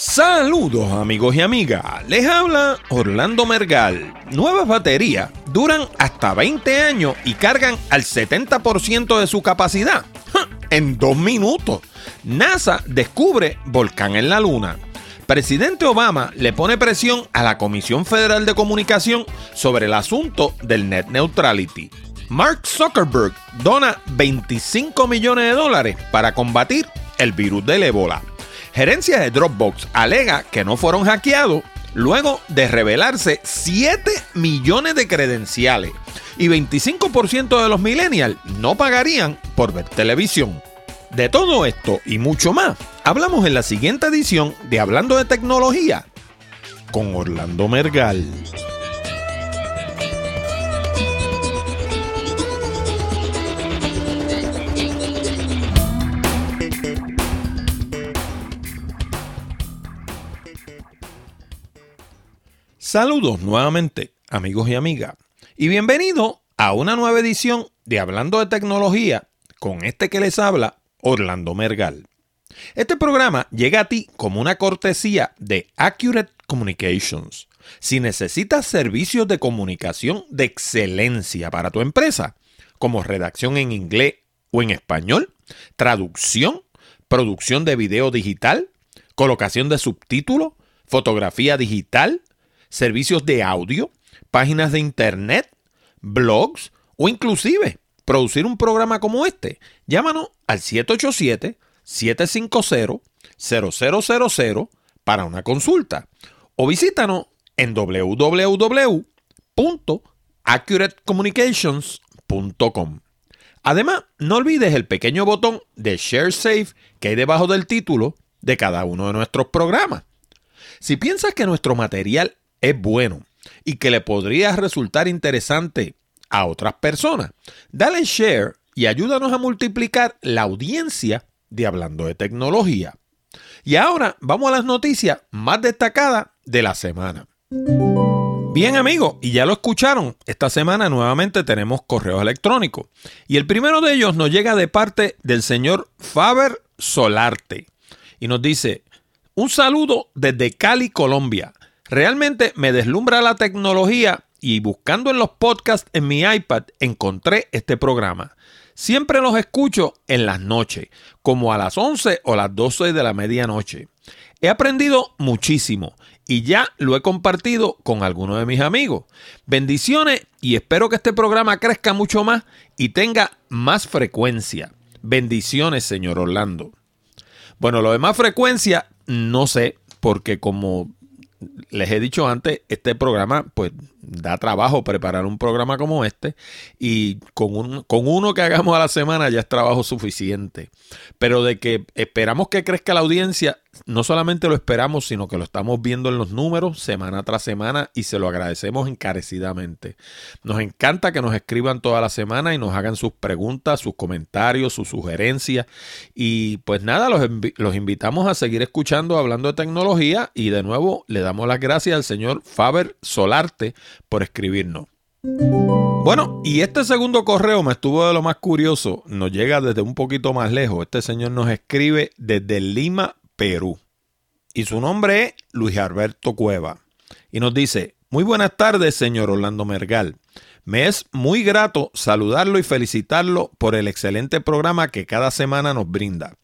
Saludos amigos y amigas, les habla Orlando Mergal. Nuevas baterías duran hasta 20 años y cargan al 70% de su capacidad en dos minutos. NASA descubre volcán en la luna. Presidente Obama le pone presión a la Comisión Federal de Comunicación sobre el asunto del net neutrality. Mark Zuckerberg dona 25 millones de dólares para combatir el virus del ébola. Gerencia de Dropbox alega que no fueron hackeados luego de revelarse 7 millones de credenciales y 25% de los millennials no pagarían por ver televisión. De todo esto y mucho más, hablamos en la siguiente edición de Hablando de Tecnología con Orlando Mergal. Saludos nuevamente, amigos y amigas, y bienvenido a una nueva edición de Hablando de Tecnología con este que les habla, Orlando Mergal. Este programa llega a ti como una cortesía de Accurate Communications. Si necesitas servicios de comunicación de excelencia para tu empresa, como redacción en inglés o en español, traducción, producción de video digital, colocación de subtítulos, fotografía digital, servicios de audio, páginas de internet, blogs o inclusive producir un programa como este, llámanos al 787-750-0000 para una consulta o visítanos en www.accuratecommunications.com. Además, no olvides el pequeño botón de Share Save que hay debajo del título de cada uno de nuestros programas. Si piensas que nuestro material es bueno y que le podría resultar interesante a otras personas, dale share y ayúdanos a multiplicar la audiencia de Hablando de Tecnología. Y ahora vamos a las noticias más destacadas de la semana. Bien amigos, y ya lo escucharon, esta semana nuevamente tenemos correos electrónicos. Y el primero de ellos nos llega de parte del señor Faber Solarte. Y nos dice, un saludo desde Cali, Colombia. Realmente me deslumbra la tecnología y buscando en los podcasts en mi iPad encontré este programa. Siempre los escucho en las noches, como a las 11 o las 12 de la medianoche. He aprendido muchísimo y ya lo he compartido con algunos de mis amigos. Bendiciones y espero que este programa crezca mucho más y tenga más frecuencia. Bendiciones, señor Orlando. Bueno, lo de más frecuencia, no sé, porque como les he dicho antes, este programa pues da trabajo preparar un programa como este y con, con uno que hagamos a la semana ya es trabajo suficiente. Pero de que esperamos que crezca la audiencia, no solamente lo esperamos, sino que lo estamos viendo en los números semana tras semana y se lo agradecemos encarecidamente. Nos encanta que nos escriban toda la semana y nos hagan sus preguntas, sus comentarios, sus sugerencias. Y pues nada, los, los invitamos a seguir escuchando hablando de tecnología y de nuevo le damos las gracias al señor Faber Solarte por escribirnos. Bueno, y este segundo correo me estuvo de lo más curioso. Nos llega desde un poquito más lejos. Este señor nos escribe desde Lima, Perú. Y su nombre es Luis Alberto Cueva. Y nos dice, muy buenas tardes, señor Orlando Mergal. Me es muy grato saludarlo y felicitarlo por el excelente programa que cada semana nos brinda.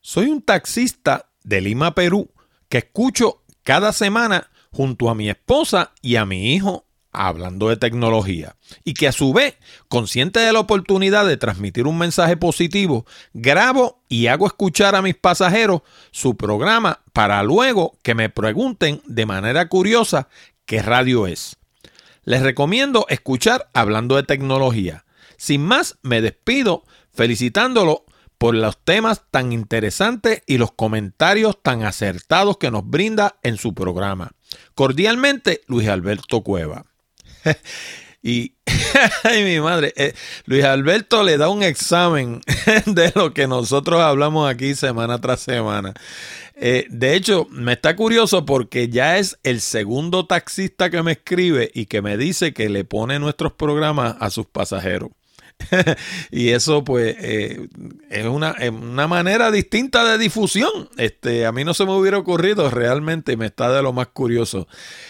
Soy un taxista de Lima, Perú, que escucho cada semana junto a mi esposa y a mi hijo hablando de tecnología y que a su vez, consciente de la oportunidad de transmitir un mensaje positivo, grabo y hago escuchar a mis pasajeros su programa para luego que me pregunten de manera curiosa qué radio es. Les recomiendo escuchar hablando de tecnología. Sin más, me despido felicitándolo por los temas tan interesantes y los comentarios tan acertados que nos brinda en su programa. Cordialmente, Luis Alberto Cueva. y mi madre, eh, Luis Alberto le da un examen de lo que nosotros hablamos aquí semana tras semana. Eh, de hecho, me está curioso porque ya es el segundo taxista que me escribe y que me dice que le pone nuestros programas a sus pasajeros. y eso pues eh, es una, una, manera distinta de difusión. Este, a mí no se me hubiera ocurrido realmente, me está de lo más curioso.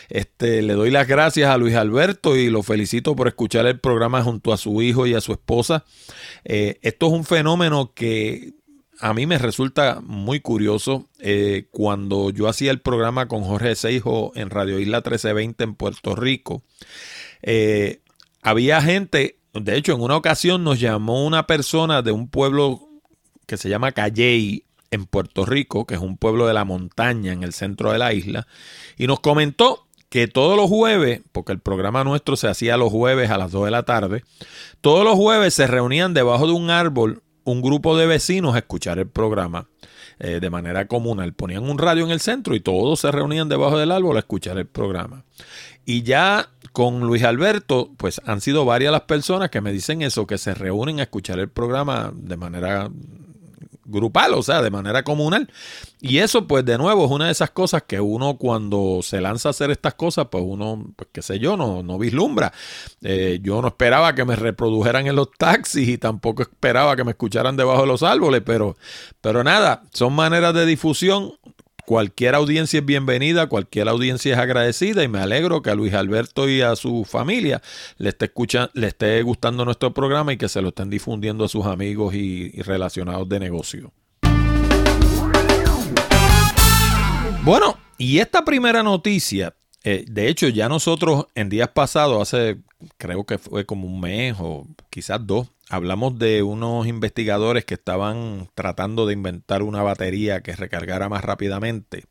Este, le doy las gracias a Luis Alberto y lo felicito por escuchar el programa junto a su hijo y a su esposa. Eh, esto es un fenómeno que a mí me resulta muy curioso. Eh, cuando yo hacía el programa con Jorge Seijo en Radio Isla 1320 en Puerto Rico, había gente, de hecho en una ocasión nos llamó una persona de un pueblo que se llama Calley en Puerto Rico, que es un pueblo de la montaña en el centro de la isla, y nos comentó que todos los jueves, porque el programa nuestro se hacía los jueves a las 2 de la tarde, todos los jueves se reunían debajo de un árbol un grupo de vecinos a escuchar el programa eh, de manera comunal. Ponían un radio en el centro y todos se reunían debajo del árbol a escuchar el programa. Y ya con Luis Alberto, pues han sido varias las personas que me dicen eso, que se reúnen a escuchar el programa de manera grupal, o sea, de manera comunal. Y eso, pues, de nuevo, es una de esas cosas que uno cuando se lanza a hacer estas cosas, pues uno, pues, qué sé yo, no, no vislumbra. Eh, yo no esperaba que me reprodujeran en los taxis y tampoco esperaba que me escucharan debajo de los árboles, pero, pero nada, son maneras de difusión Cualquier audiencia es bienvenida, cualquier audiencia es agradecida y me alegro que a Luis Alberto y a su familia le esté, le esté gustando nuestro programa y que se lo estén difundiendo a sus amigos y, relacionados de negocio. Bueno, y esta primera noticia, eh, de hecho ya nosotros en días pasados, hace creo que fue como un mes o quizás dos, hablamos de unos investigadores que estaban tratando de inventar una batería que recargara más rápidamente.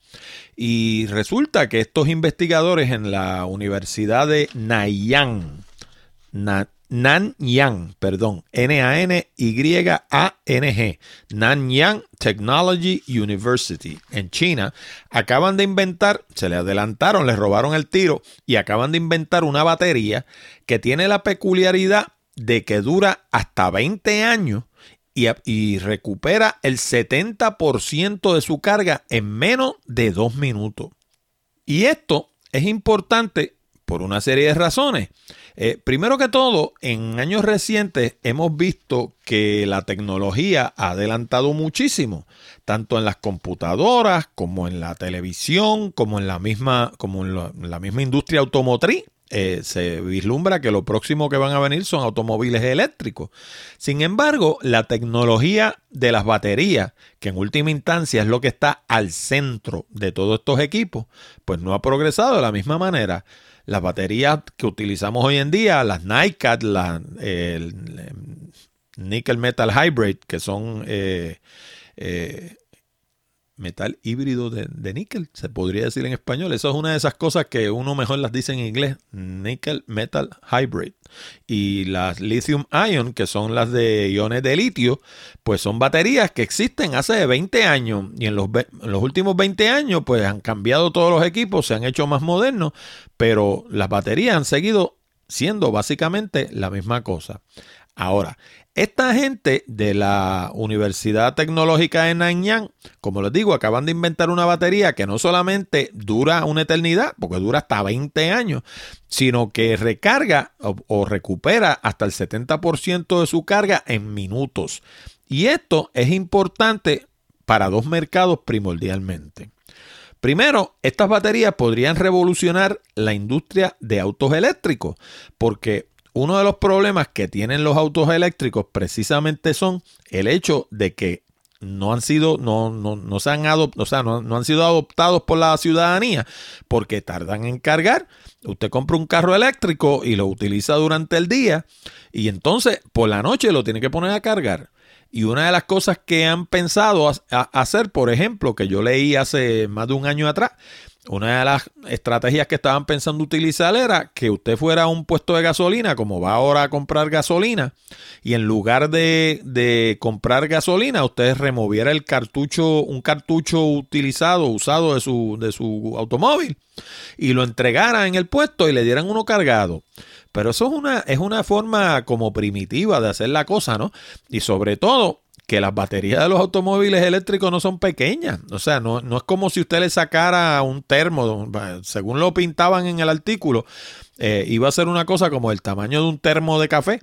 Y resulta que estos investigadores en la Universidad de Nanyang, Nanyang, perdón, N-A-N-Y-A-N-G, Nanyang Technology University en China, acaban de inventar, se le adelantaron, les robaron el tiro y acaban de inventar una batería que tiene la peculiaridad de que dura hasta 20 años y, recupera el 70% de su carga en menos de dos minutos. Y esto es importante por una serie de razones. Eh, primero que todo, en años recientes hemos visto que la tecnología ha adelantado muchísimo, tanto en las computadoras como en la televisión, como en la misma, como en la misma industria automotriz. Eh, se vislumbra que lo próximo que van a venir son automóviles eléctricos. Sin embargo, la tecnología de las baterías, que en última instancia es lo que está al centro de todos estos equipos, pues no ha progresado de la misma manera. Las baterías que utilizamos hoy en día, las NiCad, las Nickel Metal Hybrid, que son eh, eh, metal híbrido de, níquel, se podría decir en español. Eso es una de esas cosas que uno mejor las dice en inglés, nickel metal hybrid. Y las lithium ion, que son las de iones de litio, pues son baterías que existen hace 20 años y en los, en los últimos 20 años pues han cambiado todos los equipos, se han hecho más modernos, pero las baterías han seguido siendo básicamente la misma cosa. Ahora, esta gente de la Universidad Tecnológica de Nanyang, como les digo, acaban de inventar una batería que no solamente dura una eternidad, porque dura hasta 20 años, sino que recarga o, recupera hasta el 70% de su carga en minutos. Y esto es importante para dos mercados primordialmente. Primero, estas baterías podrían revolucionar la industria de autos eléctricos, porque uno de los problemas que tienen los autos eléctricos precisamente son el hecho de que no han sido, no, no, se han o sea, no, no, han sido adoptados por la ciudadanía porque tardan en cargar. Usted compra un carro eléctrico y lo utiliza durante el día y entonces por la noche lo tiene que poner a cargar. Y una de las cosas que han pensado hacer, por ejemplo, que yo leí hace más de un año atrás, una de las estrategias que estaban pensando utilizar era que usted fuera a un puesto de gasolina, como va ahora a comprar gasolina, y en lugar de, comprar gasolina, usted removiera el cartucho, un cartucho utilizado, usado de su, de su automóvil, y lo entregara en el puesto y le dieran uno cargado. Pero eso es una, es una forma como primitiva de hacer la cosa, ¿no? Y sobre todo, que las baterías de los automóviles eléctricos no son pequeñas. O sea, no, es como si usted le sacara un termo, según lo pintaban en el artículo, eh, iba a ser una cosa como el tamaño de un termo de café.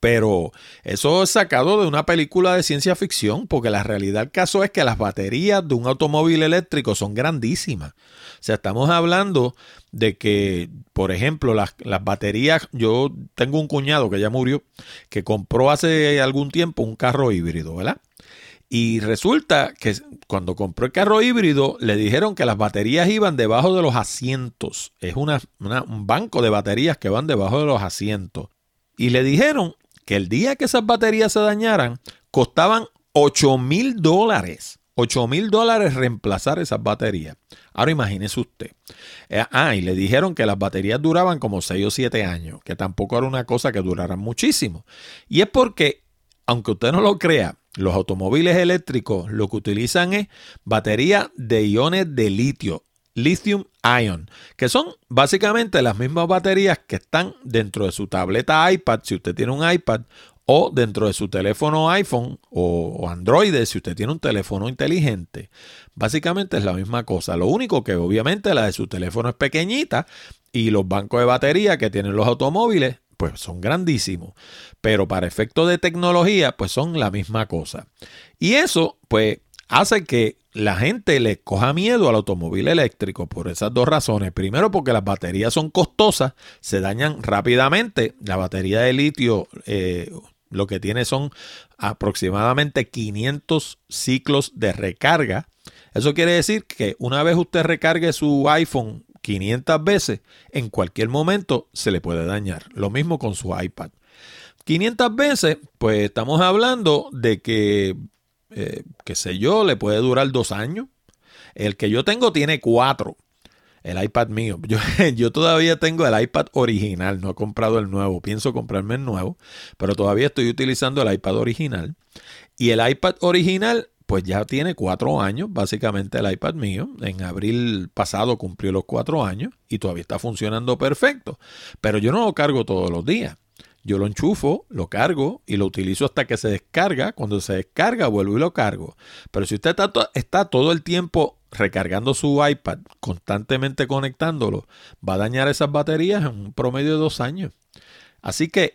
Pero eso es sacado de una película de ciencia ficción, porque la realidad del caso es que las baterías de un automóvil eléctrico son grandísimas. Sea, estamos hablando de que, por ejemplo, las, las, baterías, yo tengo un cuñado que ya murió, que compró hace algún tiempo un carro híbrido, ¿verdad? Y resulta que cuando compró el carro híbrido, le dijeron que las baterías iban debajo de los asientos. Es una, un banco de baterías que van debajo de los asientos. Y le dijeron que el día que esas baterías se dañaran, costaban 8 mil dólares. 8 mil dólares reemplazar esas baterías. Ahora imagínese usted. Eh, ah, y le dijeron que las baterías duraban como 6 o 7 años, que tampoco era una cosa que duraran muchísimo. Y es porque, aunque usted no lo crea, los automóviles eléctricos lo que utilizan es batería de iones de litio, lithium ion, que son básicamente las mismas baterías que están dentro de su tableta iPad, si usted tiene un iPad, o dentro de su teléfono iPhone o, Android, si usted tiene un teléfono inteligente. Básicamente es la misma cosa. Lo único que obviamente la de su teléfono es pequeñita y los bancos de batería que tienen los automóviles pues son grandísimos, pero para efectos de tecnología, pues son la misma cosa. Y eso, pues, hace que la gente le coja miedo al automóvil eléctrico por esas dos razones. Primero, porque las baterías son costosas, se dañan rápidamente. La batería de litio eh, lo que tiene son aproximadamente 500 ciclos de recarga. Eso quiere decir que una vez usted recargue su iPhone 500 veces, en cualquier momento se le puede dañar. Lo mismo con su iPad. 500 veces, pues estamos hablando de que, eh, qué sé yo, le puede durar dos años. El que yo tengo tiene cuatro. El iPad mío. Yo, todavía tengo el iPad original, no he comprado el nuevo. Pienso comprarme el nuevo, pero todavía estoy utilizando el iPad original. Y el iPad original pues ya tiene cuatro años, básicamente el iPad mío. En abril pasado cumplió los cuatro años y todavía está funcionando perfecto. Pero yo no lo cargo todos los días. Yo lo enchufo, lo cargo y lo utilizo hasta que se descarga. Cuando se descarga, vuelvo y lo cargo. Pero si usted está, está todo el tiempo recargando su iPad, constantemente conectándolo, va a dañar esas baterías en un promedio de dos años. Así que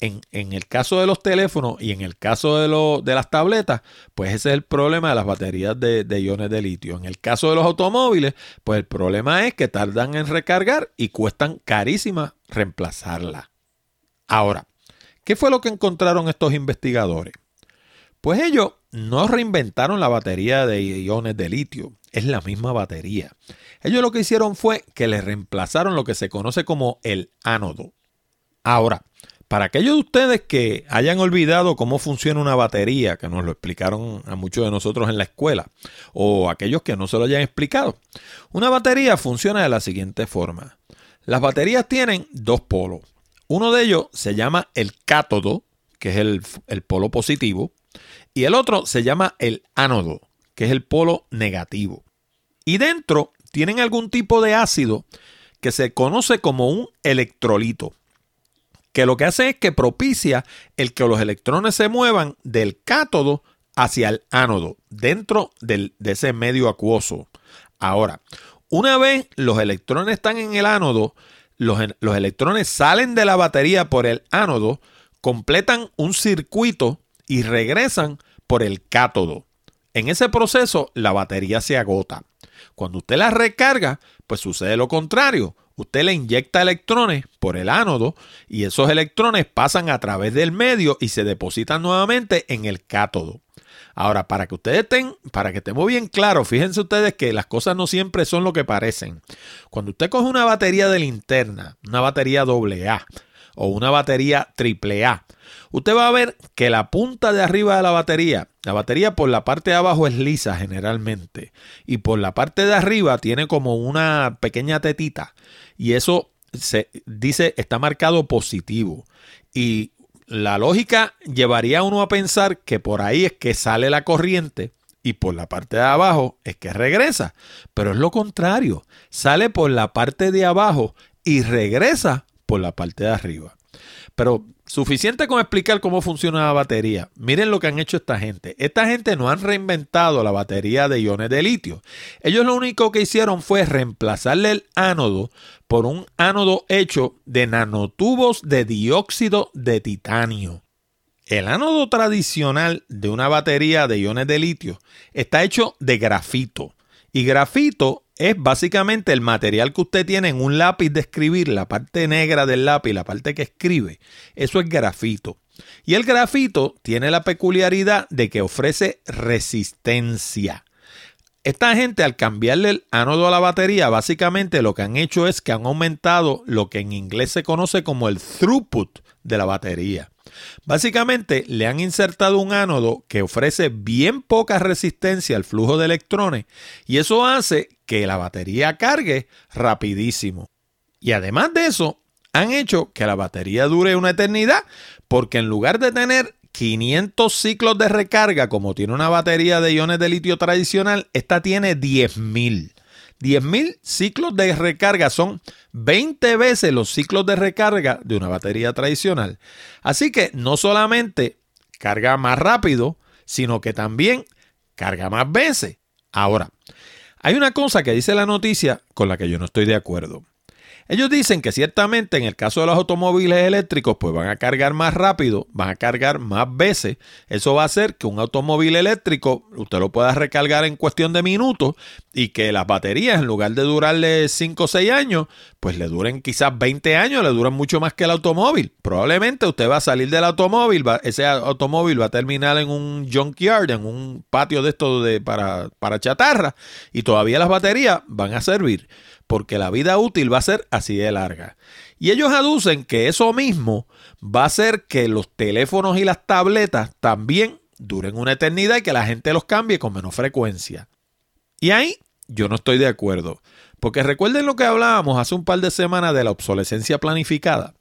en, el caso de los teléfonos y en el caso de, de, las tabletas, pues ese es el problema de las baterías de, de, iones de litio. En el caso de los automóviles, pues el problema es que tardan en recargar y cuestan carísimas reemplazarla. Ahora, ¿qué fue lo que encontraron estos investigadores? Pues ellos no reinventaron la batería de iones de litio, es la misma batería. Ellos lo que hicieron fue que le reemplazaron lo que se conoce como el ánodo. Ahora, para aquellos de ustedes que hayan olvidado cómo funciona una batería, que nos lo explicaron a muchos de nosotros en la escuela, o aquellos que no se lo hayan explicado, una batería funciona de la siguiente forma. Las baterías tienen dos polos. Uno de ellos se llama el cátodo, que es el, polo positivo, y el otro se llama el ánodo, que es el polo negativo. Y dentro tienen algún tipo de ácido que se conoce como un electrolito que lo que hace es que propicia el que los electrones se muevan del cátodo hacia el ánodo, dentro de ese medio acuoso. Ahora, una vez los electrones están en el ánodo, los, electrones salen de la batería por el ánodo, completan un circuito y regresan por el cátodo. En ese proceso, la batería se agota. Cuando usted la recarga, pues sucede lo contrario usted le inyecta electrones por el ánodo y esos electrones pasan a través del medio y se depositan nuevamente en el cátodo. Ahora, para que ustedes estén, para que estemos bien claros, fíjense ustedes que las cosas no siempre son lo que parecen. Cuando usted coge una batería de linterna, una batería AA o una batería AAA, usted va a ver que la punta de arriba de la batería, la batería por la parte de abajo es lisa generalmente y por la parte de arriba tiene como una pequeña tetita y eso se dice está marcado positivo y la lógica llevaría a uno a pensar que por ahí es que sale la corriente y por la parte de abajo es que regresa, pero es lo contrario, sale por la parte de abajo y regresa por la parte de arriba. Pero suficiente con explicar cómo funciona la batería. Miren lo que han hecho esta gente. Esta gente no han reinventado la batería de iones de litio. Ellos lo único que hicieron fue reemplazarle el ánodo por un ánodo hecho de nanotubos de dióxido de titanio. El ánodo tradicional de una batería de iones de litio está hecho de grafito. Y grafito es básicamente el material que usted tiene en un lápiz de escribir, la parte negra del lápiz, la parte que escribe. Eso es grafito. Y el grafito tiene la peculiaridad de que ofrece resistencia. Esta gente al cambiarle el ánodo a la batería, básicamente lo que han hecho es que han aumentado lo que en inglés se conoce como el throughput de la batería. Básicamente le han insertado un ánodo que ofrece bien poca resistencia al flujo de electrones y eso hace que la batería cargue rapidísimo. Y además de eso, han hecho que la batería dure una eternidad porque en lugar de tener 500 ciclos de recarga como tiene una batería de iones de litio tradicional, esta tiene 10.000. 10.000 ciclos de recarga son 20 veces los ciclos de recarga de una batería tradicional. Así que no solamente carga más rápido, sino que también carga más veces. Ahora, hay una cosa que dice la noticia con la que yo no estoy de acuerdo. Ellos dicen que ciertamente en el caso de los automóviles eléctricos, pues van a cargar más rápido, van a cargar más veces. Eso va a hacer que un automóvil eléctrico usted lo pueda recargar en cuestión de minutos y que las baterías, en lugar de durarle 5 o 6 años, pues le duren quizás 20 años, le duran mucho más que el automóvil. Probablemente usted va a salir del automóvil, ese automóvil va a terminar en un junkyard, en un patio de esto de, para, para chatarra, y todavía las baterías van a servir porque la vida útil va a ser así de larga. Y ellos aducen que eso mismo va a hacer que los teléfonos y las tabletas también duren una eternidad y que la gente los cambie con menos frecuencia. Y ahí yo no estoy de acuerdo, porque recuerden lo que hablábamos hace un par de semanas de la obsolescencia planificada.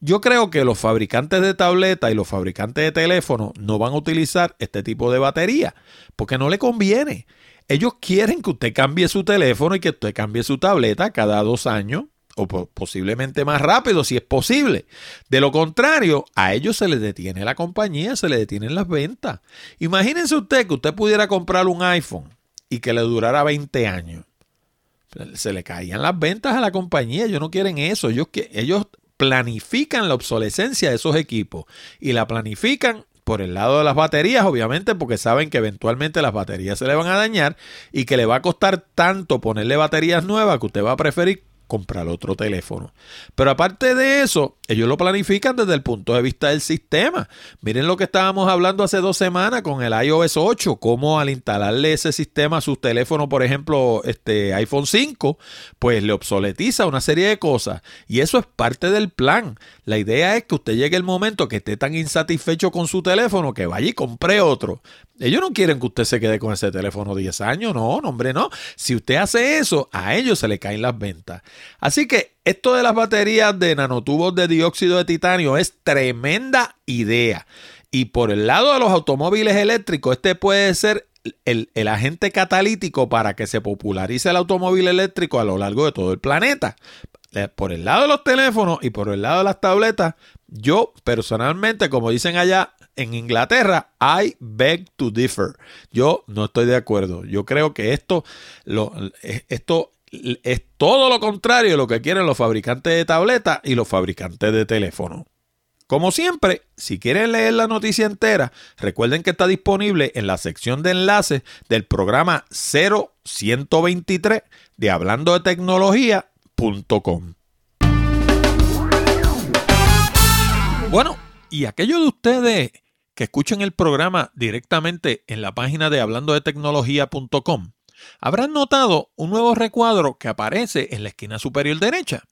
Yo creo que los fabricantes de tabletas y los fabricantes de teléfonos no van a utilizar este tipo de batería, porque no le conviene. Ellos quieren que usted cambie su teléfono y que usted cambie su tableta cada dos años o posiblemente más rápido si es posible. De lo contrario, a ellos se les detiene la compañía, se les detienen las ventas. Imagínense usted que usted pudiera comprar un iPhone y que le durara 20 años. Se le caían las ventas a la compañía, ellos no quieren eso, ellos, ellos planifican la obsolescencia de esos equipos y la planifican por el lado de las baterías, obviamente, porque saben que eventualmente las baterías se le van a dañar y que le va a costar tanto ponerle baterías nuevas que usted va a preferir comprar otro teléfono. Pero aparte de eso, ellos lo planifican desde el punto de vista del sistema. Miren lo que estábamos hablando hace dos semanas con el iOS 8, cómo al instalarle ese sistema a sus teléfonos, por ejemplo, este iPhone 5, pues le obsoletiza una serie de cosas. Y eso es parte del plan. La idea es que usted llegue el momento que esté tan insatisfecho con su teléfono que vaya y compre otro. Ellos no quieren que usted se quede con ese teléfono 10 años, no, no, hombre, no. Si usted hace eso, a ellos se le caen las ventas. Así que esto de las baterías de nanotubos de dióxido de titanio es tremenda idea. Y por el lado de los automóviles eléctricos, este puede ser el, el, agente catalítico para que se popularice el automóvil eléctrico a lo largo de todo el planeta. Eh, por el lado de los teléfonos y por el lado de las tabletas, yo personalmente, como dicen allá, en Inglaterra, I beg to differ. Yo no estoy de acuerdo. Yo creo que esto, lo, esto es todo lo contrario de lo que quieren los fabricantes de tabletas y los fabricantes de teléfonos. Como siempre, si quieren leer la noticia entera, recuerden que está disponible en la sección de enlaces del programa 0123 de hablando de tecnología.com. Bueno, y aquellos de ustedes que escuchen el programa directamente en la página de hablando de tecnología.com habrán notado un nuevo recuadro que aparece en la esquina superior derecha.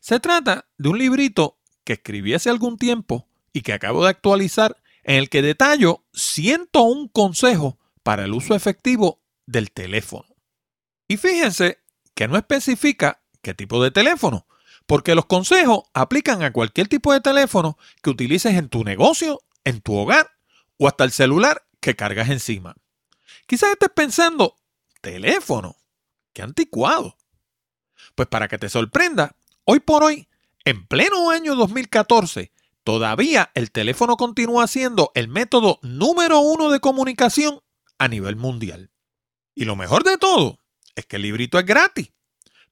Se trata de un librito que escribí hace algún tiempo y que acabo de actualizar en el que detallo 101 consejos para el uso efectivo del teléfono. Y fíjense que no especifica qué tipo de teléfono, porque los consejos aplican a cualquier tipo de teléfono que utilices en tu negocio, en tu hogar o hasta el celular que cargas encima. Quizás estés pensando, teléfono, qué anticuado. Pues para que te sorprenda, hoy por hoy, en pleno año 2014, todavía el teléfono continúa siendo el método número uno de comunicación a nivel mundial. Y lo mejor de todo es que el librito es gratis.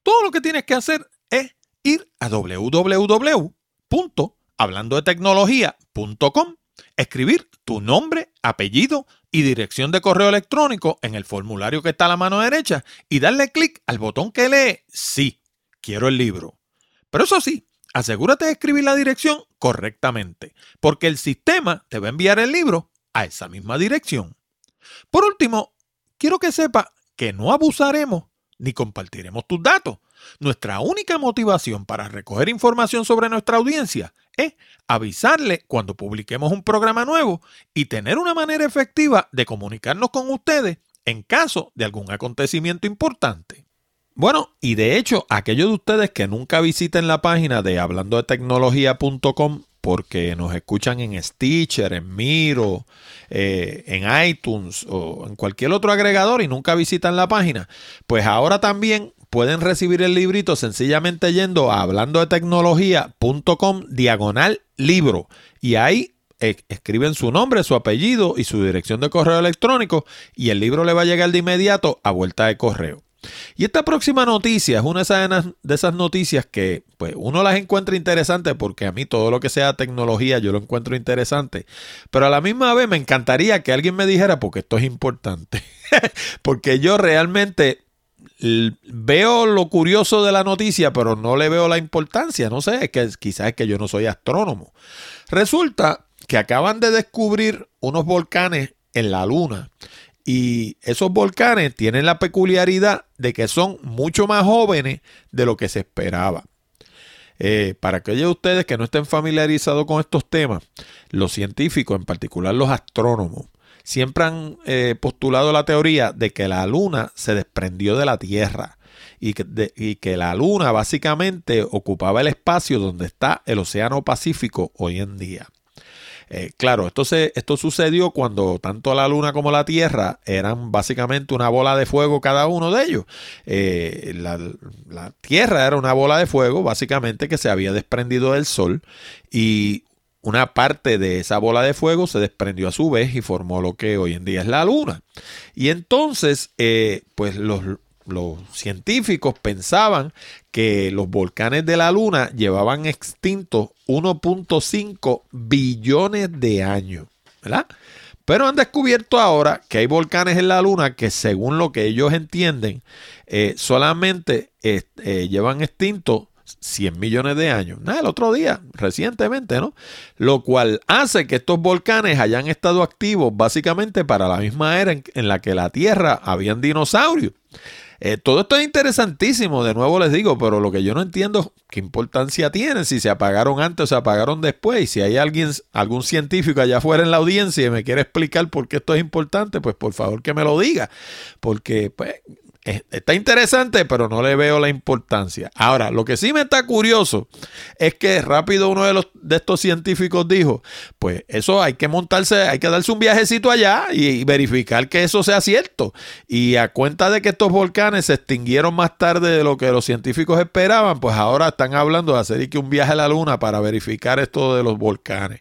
Todo lo que tienes que hacer es ir a www.hablandodetecnología.com, escribir tu nombre, apellido y dirección de correo electrónico en el formulario que está a la mano derecha y darle clic al botón que lee Sí, quiero el libro. Pero eso sí, asegúrate de escribir la dirección correctamente, porque el sistema te va a enviar el libro a esa misma dirección. Por último, quiero que sepa que no abusaremos ni compartiremos tus datos. Nuestra única motivación para recoger información sobre nuestra audiencia es avisarle cuando publiquemos un programa nuevo y tener una manera efectiva de comunicarnos con ustedes en caso de algún acontecimiento importante. Bueno, y de hecho, aquellos de ustedes que nunca visiten la página de hablando de tecnología.com porque nos escuchan en Stitcher, en Miro, eh, en iTunes o en cualquier otro agregador y nunca visitan la página, pues ahora también pueden recibir el librito sencillamente yendo a hablando de tecnología.com diagonal libro y ahí eh, escriben su nombre, su apellido y su dirección de correo electrónico y el libro le va a llegar de inmediato a vuelta de correo. Y esta próxima noticia es una de esas noticias que pues, uno las encuentra interesantes porque a mí todo lo que sea tecnología yo lo encuentro interesante. Pero a la misma vez me encantaría que alguien me dijera porque esto es importante. porque yo realmente veo lo curioso de la noticia, pero no le veo la importancia. No sé, es que quizás es que yo no soy astrónomo. Resulta que acaban de descubrir unos volcanes en la Luna y esos volcanes tienen la peculiaridad de que son mucho más jóvenes de lo que se esperaba. Eh, para aquellos de ustedes que no estén familiarizados con estos temas, los científicos, en particular los astrónomos, siempre han eh, postulado la teoría de que la Luna se desprendió de la Tierra y que la Luna básicamente ocupaba el espacio donde está el Océano Pacífico hoy en día. Eh, claro, esto, esto sucedió cuando tanto la Luna como la Tierra eran básicamente una bola de fuego cada uno de ellos. Eh, la, la Tierra era una bola de fuego básicamente que se había desprendido del Sol y una parte de esa bola de fuego se desprendió a su vez y formó lo que hoy en día es la Luna. Y entonces, eh, pues los, los científicos pensaban que los volcanes de la Luna llevaban extintos 1.5 billones de años, ¿verdad? Pero han descubierto ahora que hay volcanes en la Luna que según lo que ellos entienden, eh, solamente eh, llevan extintos 100 millones de años. Nada, el otro día, recientemente, ¿no? Lo cual hace que estos volcanes hayan estado activos básicamente para la misma era en, la que la Tierra habían dinosaurios. Eh, todo esto es interesantísimo, de nuevo les digo, pero lo que yo no entiendo qué importancia tiene si se apagaron antes o se apagaron después. Y si hay alguien, algún científico allá afuera en la audiencia y me quiere explicar por qué esto es importante, pues por favor que me lo diga. Porque pues, Está interesante, pero no le veo la importancia. Ahora, lo que sí me está curioso es que rápido uno de, los, de estos científicos dijo, pues eso hay que montarse, hay que darse un viajecito allá y, verificar que eso sea cierto. Y a cuenta de que estos volcanes se extinguieron más tarde de lo que los científicos esperaban, pues ahora están hablando de hacer que un viaje a la luna para verificar esto de los volcanes.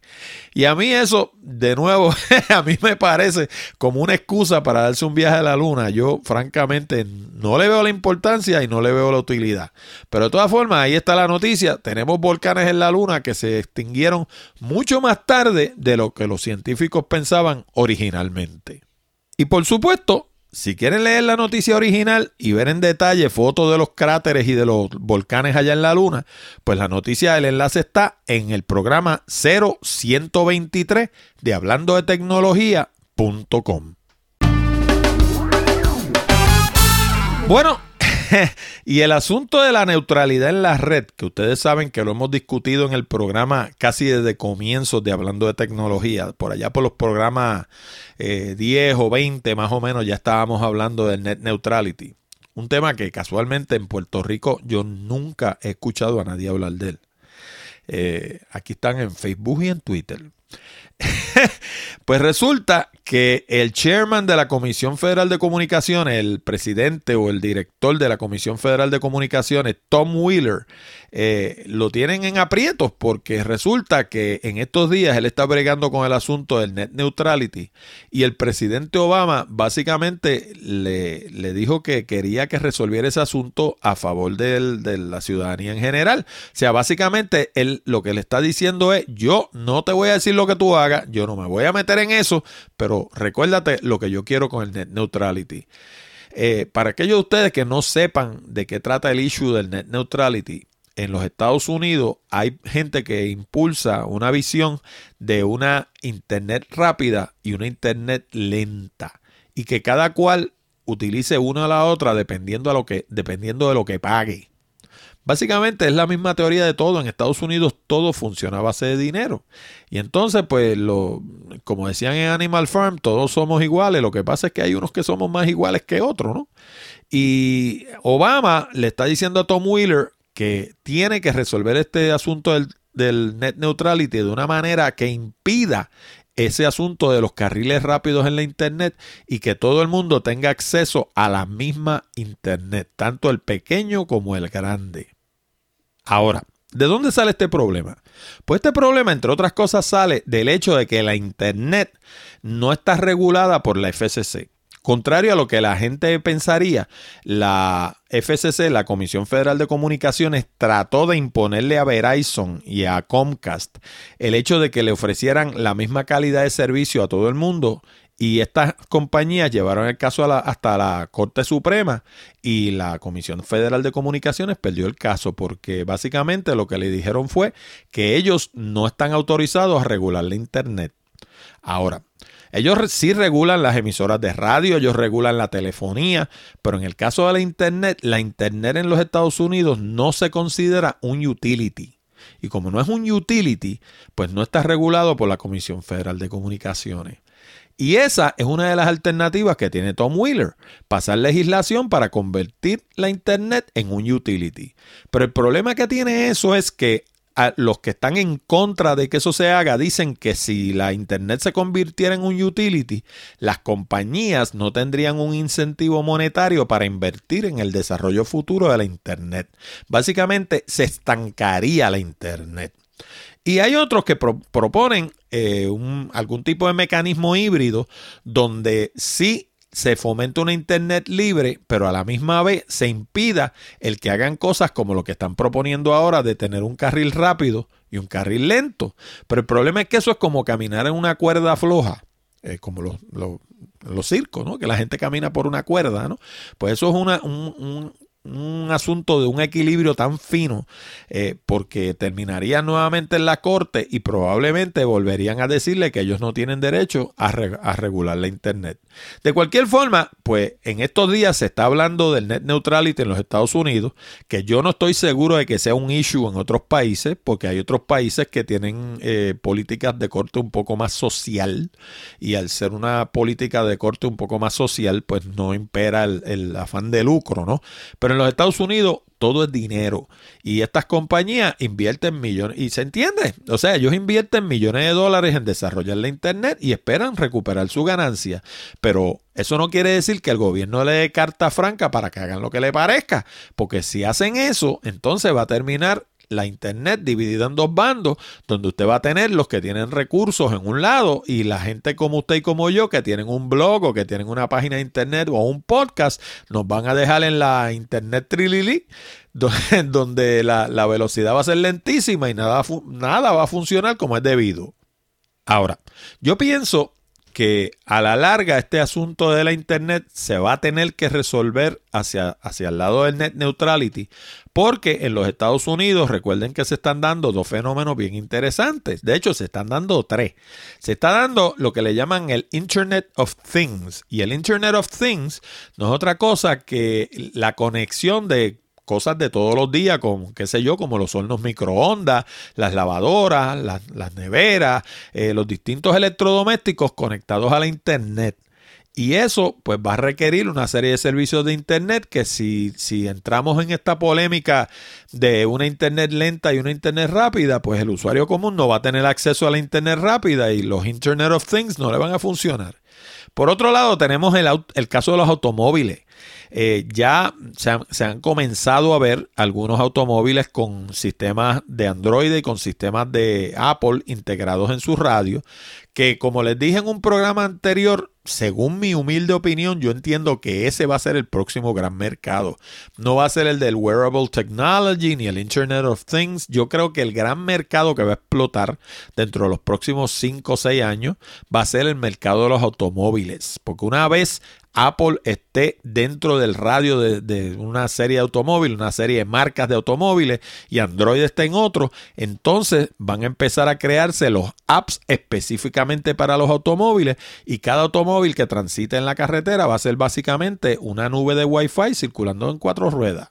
Y a mí eso, de nuevo, a mí me parece como una excusa para darse un viaje a la luna. Yo, francamente, no le veo la importancia y no le veo la utilidad. Pero de todas formas, ahí está la noticia. Tenemos volcanes en la luna que se extinguieron mucho más tarde de lo que los científicos pensaban originalmente. Y por supuesto, si quieren leer la noticia original y ver en detalle fotos de los cráteres y de los volcanes allá en la Luna, pues la noticia, el enlace está en el programa 0123 de hablando de tecnología.com. Bueno, y el asunto de la neutralidad en la red, que ustedes saben que lo hemos discutido en el programa casi desde comienzos de hablando de tecnología, por allá por los programas 10 eh, o 20 más o menos ya estábamos hablando del net neutrality. Un tema que casualmente en Puerto Rico yo nunca he escuchado a nadie hablar de él. Eh, aquí están en Facebook y en Twitter. pues resulta que el chairman de la Comisión Federal de Comunicaciones, el presidente o el director de la Comisión Federal de Comunicaciones, Tom Wheeler, eh, lo tienen en aprietos porque resulta que en estos días él está bregando con el asunto del net neutrality y el presidente Obama básicamente le, le dijo que quería que resolviera ese asunto a favor de la ciudadanía en general. O sea, básicamente él lo que le está diciendo es, yo no te voy a decir lo que tú hagas, yo no me voy a meter en eso, pero recuérdate lo que yo quiero con el net neutrality. Eh, para aquellos de ustedes que no sepan de qué trata el issue del net neutrality, en los Estados Unidos hay gente que impulsa una visión de una Internet rápida y una Internet lenta y que cada cual utilice una a la otra dependiendo, a lo que, dependiendo de lo que pague. Básicamente es la misma teoría de todo. En Estados Unidos todo funciona a base de dinero. Y entonces, pues, lo, como decían en Animal Farm, todos somos iguales. Lo que pasa es que hay unos que somos más iguales que otros, ¿no? Y Obama le está diciendo a Tom Wheeler que tiene que resolver este asunto del, del net neutrality de una manera que impida ese asunto de los carriles rápidos en la Internet y que todo el mundo tenga acceso a la misma Internet, tanto el pequeño como el grande. Ahora, ¿de dónde sale este problema? Pues este problema, entre otras cosas, sale del hecho de que la Internet no está regulada por la FCC. Contrario a lo que la gente pensaría, la FCC, la Comisión Federal de Comunicaciones, trató de imponerle a Verizon y a Comcast el hecho de que le ofrecieran la misma calidad de servicio a todo el mundo y estas compañías llevaron el caso hasta la Corte Suprema y la Comisión Federal de Comunicaciones perdió el caso porque básicamente lo que le dijeron fue que ellos no están autorizados a regular la Internet. Ahora, ellos sí regulan las emisoras de radio, ellos regulan la telefonía, pero en el caso de la Internet, la Internet en los Estados Unidos no se considera un utility. Y como no es un utility, pues no está regulado por la Comisión Federal de Comunicaciones. Y esa es una de las alternativas que tiene Tom Wheeler, pasar legislación para convertir la Internet en un utility. Pero el problema que tiene eso es que los que están en contra de que eso se haga dicen que si la Internet se convirtiera en un utility, las compañías no tendrían un incentivo monetario para invertir en el desarrollo futuro de la Internet. Básicamente se estancaría la Internet. Y hay otros que proponen eh, algún tipo de mecanismo híbrido donde sí se fomenta una Internet libre, pero a la misma vez se impida el que hagan cosas como lo que están proponiendo ahora de tener un carril rápido y un carril lento. Pero el problema es que eso es como caminar en una cuerda floja, eh, como los, los, circos, ¿no? Que la gente camina por una cuerda, ¿no? Pues eso es una, un, un asunto de un equilibrio tan fino, eh, porque terminarían nuevamente en la corte y probablemente volverían a decirle que ellos no tienen derecho a, a, regular la Internet. De cualquier forma, pues en estos días se está hablando del net neutrality en los Estados Unidos, que yo no estoy seguro de que sea un issue en otros países, porque hay otros países que tienen eh, políticas de corte un poco más social, y al ser una política de corte un poco más social, pues no impera el, el afán de lucro, ¿no? Pero en los Estados Unidos todo es dinero. Y estas compañías invierten millones. Y se entiende. O sea, ellos invierten millones de dólares en desarrollar la Internet y esperan recuperar su ganancia. Pero eso no quiere decir que el gobierno le dé carta franca para que hagan lo que le parezca. Porque si hacen eso, entonces va a terminar la Internet dividida en dos bandos, donde usted va a tener los que tienen recursos en un lado y la gente como usted y como yo que tienen un blog o que tienen una página de Internet o un podcast, nos van a dejar en la Internet trilili, donde la, la velocidad va a ser lentísima y nada, nada va a funcionar como es debido. Ahora, yo pienso que a la larga este asunto de la Internet se va a tener que resolver hacia, hacia el lado del net neutrality, porque en los Estados Unidos recuerden que se están dando dos fenómenos bien interesantes. De hecho, se están dando tres. Se está dando lo que le llaman el Internet of Things. Y el Internet of Things no es otra cosa que la conexión de cosas de todos los días, como, qué sé yo, como los hornos microondas, las lavadoras, las, neveras, eh, los distintos electrodomésticos conectados a la Internet. Y eso pues va a requerir una serie de servicios de Internet que si, si entramos en esta polémica de una Internet lenta y una Internet rápida, pues el usuario común no va a tener acceso a la Internet rápida y los Internet of Things no le van a funcionar. Por otro lado, tenemos el, el caso de los automóviles. Eh, ya se han, comenzado a ver algunos automóviles con sistemas de Android y con sistemas de Apple integrados en su radio, que como les dije en un programa anterior, según mi humilde opinión, yo entiendo que ese va a ser el próximo gran mercado. No va a ser el del wearable technology ni el Internet of Things. Yo creo que el gran mercado que va a explotar dentro de los próximos 5 o 6 años va a ser el mercado de los automóviles. Porque una vez Apple esté dentro del radio de, una serie de automóviles, una serie de marcas de automóviles y Android está en otro, entonces van a empezar a crearse los apps específicamente para los automóviles y cada automóvil que transite en la carretera va a ser básicamente una nube de Wi-Fi circulando en cuatro ruedas.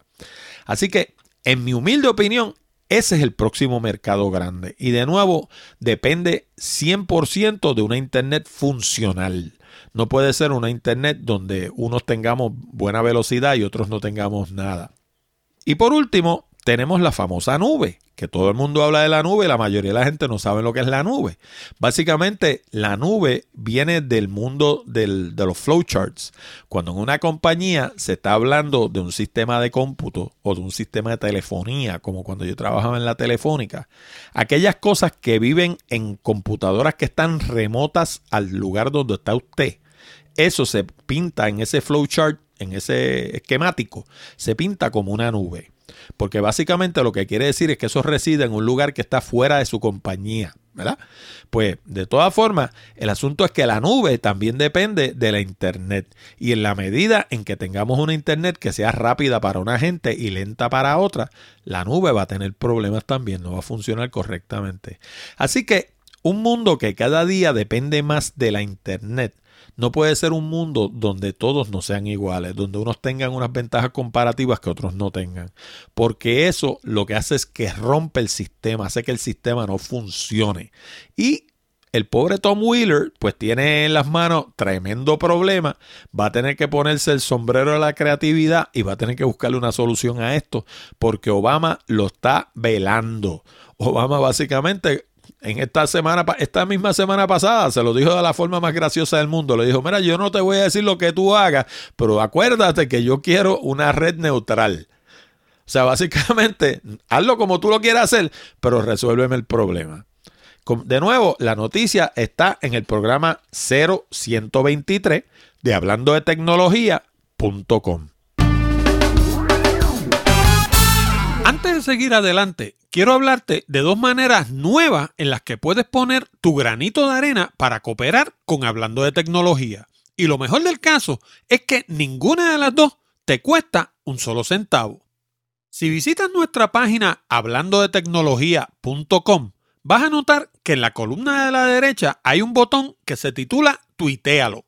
Así que, en mi humilde opinión, ese es el próximo mercado grande. Y de nuevo, depende 100% de una Internet funcional. No puede ser una Internet donde unos tengamos buena velocidad y otros no tengamos nada. Y por último, tenemos la famosa nube, que todo el mundo habla de la nube, la mayoría de la gente no sabe lo que es la nube. Básicamente, la nube viene del mundo de los flowcharts. Cuando en una compañía se está hablando de un sistema de cómputo o de un sistema de telefonía, como cuando yo trabajaba en la telefónica, aquellas cosas que viven en computadoras que están remotas al lugar donde está usted, eso se pinta en ese flowchart, en ese esquemático, se pinta como una nube. Porque básicamente lo que quiere decir es que eso reside en un lugar que está fuera de su compañía, ¿verdad? Pues de todas formas, el asunto es que la nube también depende de la Internet. Y en la medida en que tengamos una Internet que sea rápida para una gente y lenta para otra, la nube va a tener problemas también, no va a funcionar correctamente. Así que un mundo que cada día depende más de la Internet no puede ser un mundo donde todos no sean iguales, donde unos tengan unas ventajas comparativas que otros no tengan. Porque eso lo que hace es que rompe el sistema, hace que el sistema no funcione. Y el pobre Tom Wheeler pues tiene en las manos tremendo problema, va a tener que ponerse el sombrero de la creatividad y va a tener que buscarle una solución a esto porque Obama lo está velando. Obama básicamente en esta semana, esta misma semana pasada, se lo dijo de la forma más graciosa del mundo. Le dijo, mira, yo no te voy a decir lo que tú hagas, pero acuérdate que yo quiero una red neutral. O sea, básicamente, hazlo como tú lo quieras hacer, pero resuélveme el problema. De nuevo, la noticia está en el programa 0123 de hablando de tecnología.com. seguir adelante, quiero hablarte de dos maneras nuevas en las que puedes poner tu granito de arena para cooperar con Hablando de Tecnología. Y lo mejor del caso es que ninguna de las dos te cuesta un solo centavo. Si visitas nuestra página hablando de tecnología.com, vas a notar que en la columna de la derecha hay un botón que se titula Tuitealo.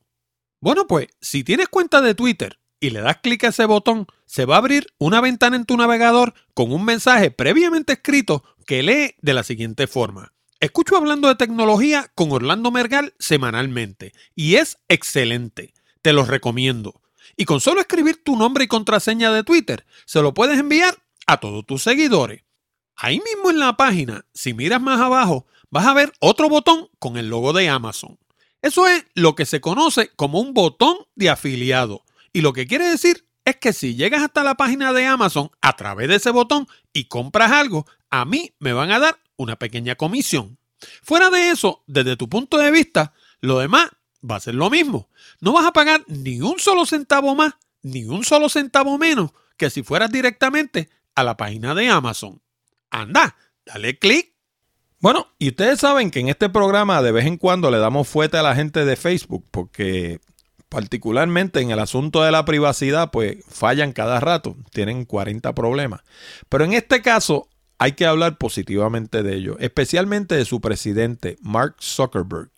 Bueno, pues si tienes cuenta de Twitter y le das clic a ese botón, se va a abrir una ventana en tu navegador con un mensaje previamente escrito que lee de la siguiente forma. Escucho hablando de tecnología con Orlando Mergal semanalmente y es excelente. Te lo recomiendo. Y con solo escribir tu nombre y contraseña de Twitter, se lo puedes enviar a todos tus seguidores. Ahí mismo en la página, si miras más abajo, vas a ver otro botón con el logo de Amazon. Eso es lo que se conoce como un botón de afiliado y lo que quiere decir es que si llegas hasta la página de Amazon a través de ese botón y compras algo, a mí me van a dar una pequeña comisión. Fuera de eso, desde tu punto de vista, lo demás va a ser lo mismo. No vas a pagar ni un solo centavo más, ni un solo centavo menos que si fueras directamente a la página de Amazon. Anda, dale clic. Bueno, y ustedes saben que en este programa de vez en cuando le damos fuerte a la gente de Facebook porque particularmente en el asunto de la privacidad, pues fallan cada rato, tienen 40 problemas. Pero en este caso hay que hablar positivamente de ello, especialmente de su presidente, Mark Zuckerberg.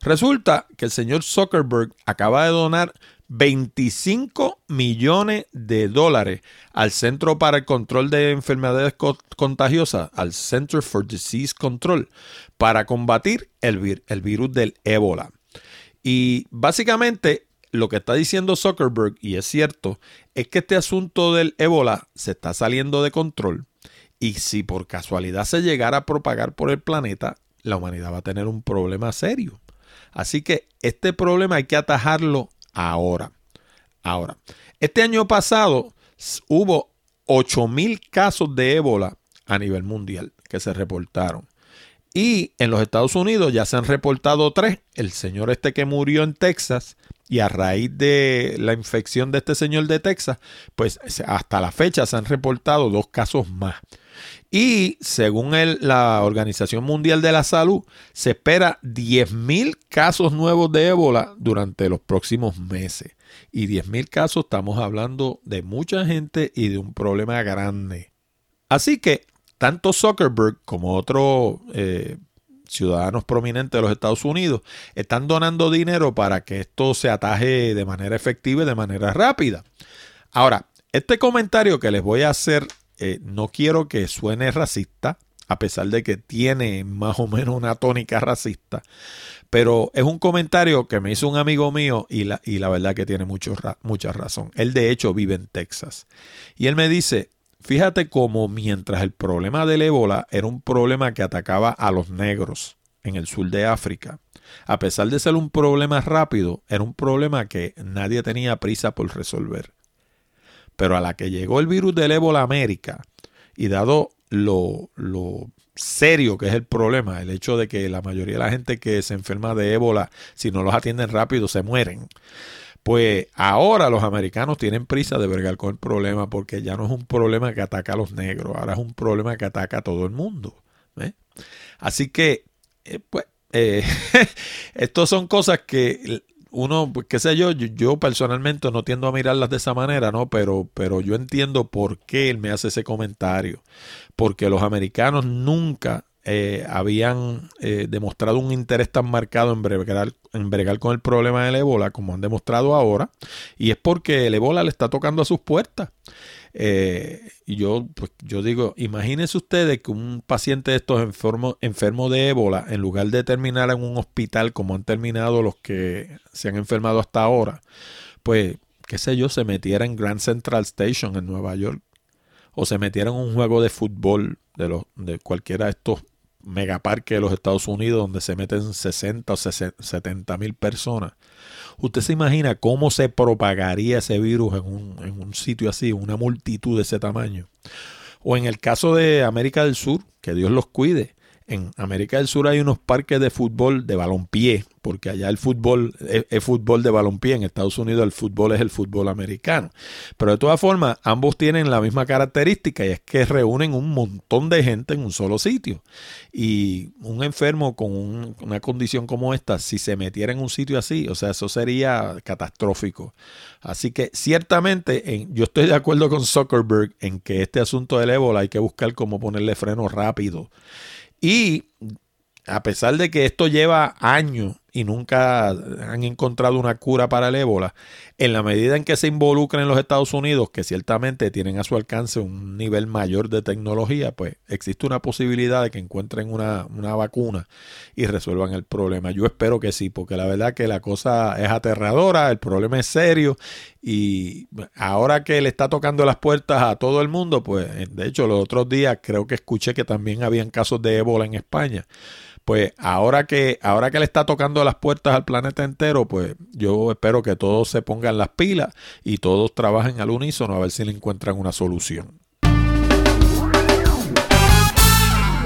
Resulta que el señor Zuckerberg acaba de donar 25 millones de dólares al Centro para el Control de Enfermedades Contagiosas, al Center for Disease Control, para combatir el, el virus del ébola. Y básicamente lo que está diciendo Zuckerberg, y es cierto, es que este asunto del ébola se está saliendo de control. Y si por casualidad se llegara a propagar por el planeta, la humanidad va a tener un problema serio. Así que este problema hay que atajarlo ahora. Ahora, este año pasado hubo 8.000 casos de ébola a nivel mundial que se reportaron. Y en los Estados Unidos ya se han reportado tres. El señor este que murió en Texas y a raíz de la infección de este señor de Texas, pues hasta la fecha se han reportado dos casos más. Y según la Organización Mundial de la Salud, se espera 10.000 casos nuevos de ébola durante los próximos meses. Y 10.000 casos estamos hablando de mucha gente y de un problema grande. Así que tanto Zuckerberg como otros eh, ciudadanos prominentes de los Estados Unidos están donando dinero para que esto se ataje de manera efectiva y de manera rápida. Ahora, este comentario que les voy a hacer eh, no quiero que suene racista, a pesar de que tiene más o menos una tónica racista, pero es un comentario que me hizo un amigo mío y la, y la verdad que tiene mucho, mucha razón. Él de hecho vive en Texas. Y él me dice, fíjate cómo mientras el problema del ébola era un problema que atacaba a los negros en el sur de África, a pesar de ser un problema rápido, era un problema que nadie tenía prisa por resolver. Pero a la que llegó el virus del ébola a América, y dado lo, lo serio que es el problema, el hecho de que la mayoría de la gente que se enferma de ébola, si no los atienden rápido, se mueren. Pues ahora los americanos tienen prisa de vergar con el problema porque ya no es un problema que ataca a los negros, ahora es un problema que ataca a todo el mundo. Así que, eh, pues, eh, estas son cosas que uno, pues, qué sé yo, yo, personalmente no tiendo a mirarlas de esa manera, ¿no? Pero, pero yo entiendo por qué él me hace ese comentario. Porque los americanos nunca eh, habían eh, demostrado un interés tan marcado en bregar, con el problema del ébola como han demostrado ahora. Y es porque el ébola le está tocando a sus puertas. Eh, y yo, pues, yo digo, imagínense ustedes que un paciente de estos enfermos enfermo de ébola, en lugar de terminar en un hospital como han terminado los que se han enfermado hasta ahora, pues, qué sé yo, se metiera en Grand Central Station en Nueva York. O se metiera en un juego de fútbol de, los, de cualquiera de estos megaparques de los Estados Unidos donde se meten 60 o 70 mil personas. ¿Usted se imagina cómo se propagaría ese virus en un, en un sitio así, una multitud de ese tamaño? O en el caso de América del Sur, que Dios los cuide, en América del Sur hay unos parques de fútbol de balompié, porque allá el fútbol es, fútbol de balompié, en Estados Unidos el fútbol es el fútbol americano. Pero de todas formas, ambos tienen la misma característica y es que reúnen un montón de gente en un solo sitio. Y un enfermo con una condición como esta, si se metiera en un sitio así, o sea, eso sería catastrófico. Así que ciertamente yo estoy de acuerdo con Zuckerberg en que este asunto del ébola hay que buscar cómo ponerle freno rápido. Y a pesar de que esto lleva años y nunca han encontrado una cura para el ébola, en la medida en que se involucran en los Estados Unidos, que ciertamente tienen a su alcance un nivel mayor de tecnología, pues existe una posibilidad de que encuentren una, una vacuna y resuelvan el problema. Yo espero que sí, porque la verdad que la cosa es aterradora, el problema es serio y ahora que le está tocando las puertas a todo el mundo, pues de hecho los otros días creo que escuché que también habían casos de ébola en España pues ahora que, ahora que le está tocando las puertas al planeta entero, pues yo espero que todos se las pilas y todos trabajen al unísono a ver si le encuentran una solución.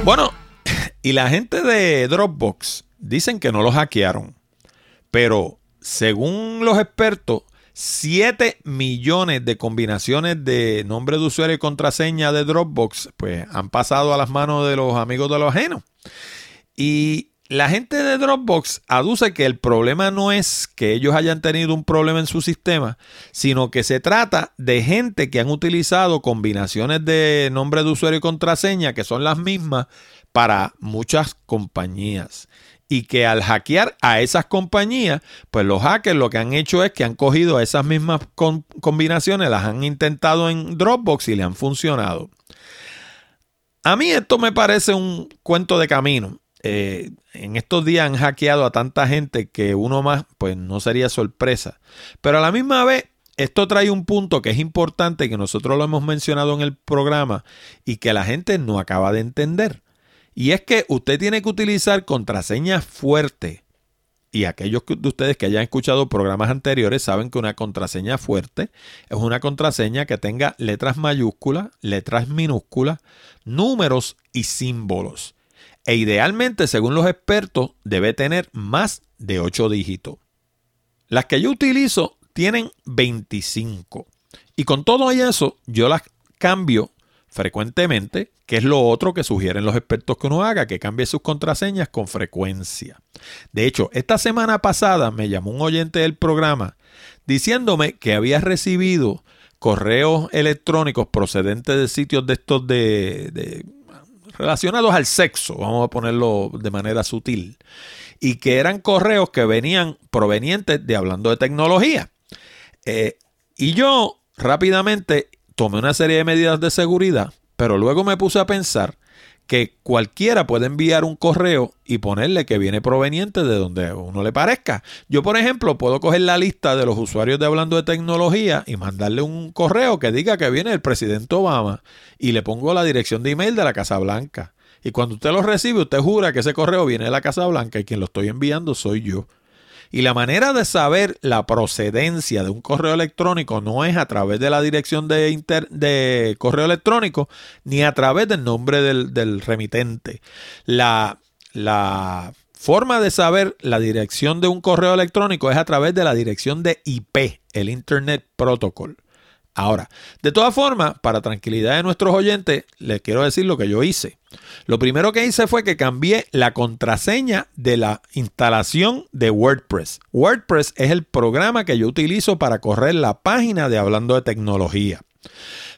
Bueno, y la gente de Dropbox dicen que no lo hackearon, pero según los expertos, 7 millones de combinaciones de nombre de usuario y contraseña de Dropbox pues han pasado a las manos de los amigos de los ajenos. Y la gente de Dropbox aduce que el problema no es que ellos hayan tenido un problema en su sistema, sino que se trata de gente que han utilizado combinaciones de nombre de usuario y contraseña que son las mismas para muchas compañías. Y que al hackear a esas compañías, pues los hackers lo que han hecho es que han cogido esas mismas combinaciones, las han intentado en Dropbox y le han funcionado. A mí esto me parece un cuento de camino eh, en estos días han hackeado a tanta gente que uno más, pues no sería sorpresa. Pero a la misma vez, esto trae un punto que es importante, que nosotros lo hemos mencionado en el programa y que la gente no acaba de entender. Y es que usted tiene que utilizar contraseñas fuertes. Y aquellos de ustedes que hayan escuchado programas anteriores saben que una contraseña fuerte es una contraseña que tenga letras mayúsculas, letras minúsculas, números y símbolos e idealmente, según los expertos, debe tener más de 8 dígitos. Las que yo utilizo tienen 25. Y con todo eso, yo las cambio frecuentemente, que es lo otro que sugieren los expertos que uno haga, que cambie sus contraseñas con frecuencia. De hecho, esta semana pasada me llamó un oyente del programa diciéndome que había recibido correos electrónicos procedentes de sitios de estos de relacionados al sexo, vamos a ponerlo de manera sutil, y que eran correos que venían provenientes de hablando de tecnología. Eh, y yo rápidamente tomé una serie de medidas de seguridad, pero luego me puse a pensar que cualquiera puede enviar un correo y ponerle que viene proveniente de donde uno le parezca. Yo, por ejemplo, puedo coger la lista de los usuarios de hablando de tecnología y mandarle un correo que diga que viene el presidente Obama y le pongo la dirección de email de la Casa Blanca. Y cuando usted lo recibe, usted jura que ese correo viene de la Casa Blanca y quien lo estoy enviando soy yo. Y la manera de saber la procedencia de un correo electrónico no es a través de la dirección de, correo electrónico ni a través del nombre del, remitente. La forma de saber la dirección de un correo electrónico es a través de la dirección de IP, el Internet Protocol. Ahora, de todas formas, para tranquilidad de nuestros oyentes, les quiero decir lo que yo hice. Lo primero que hice fue que cambié la contraseña de la instalación de WordPress. WordPress es el programa que yo utilizo para correr la página de Hablando de Tecnología.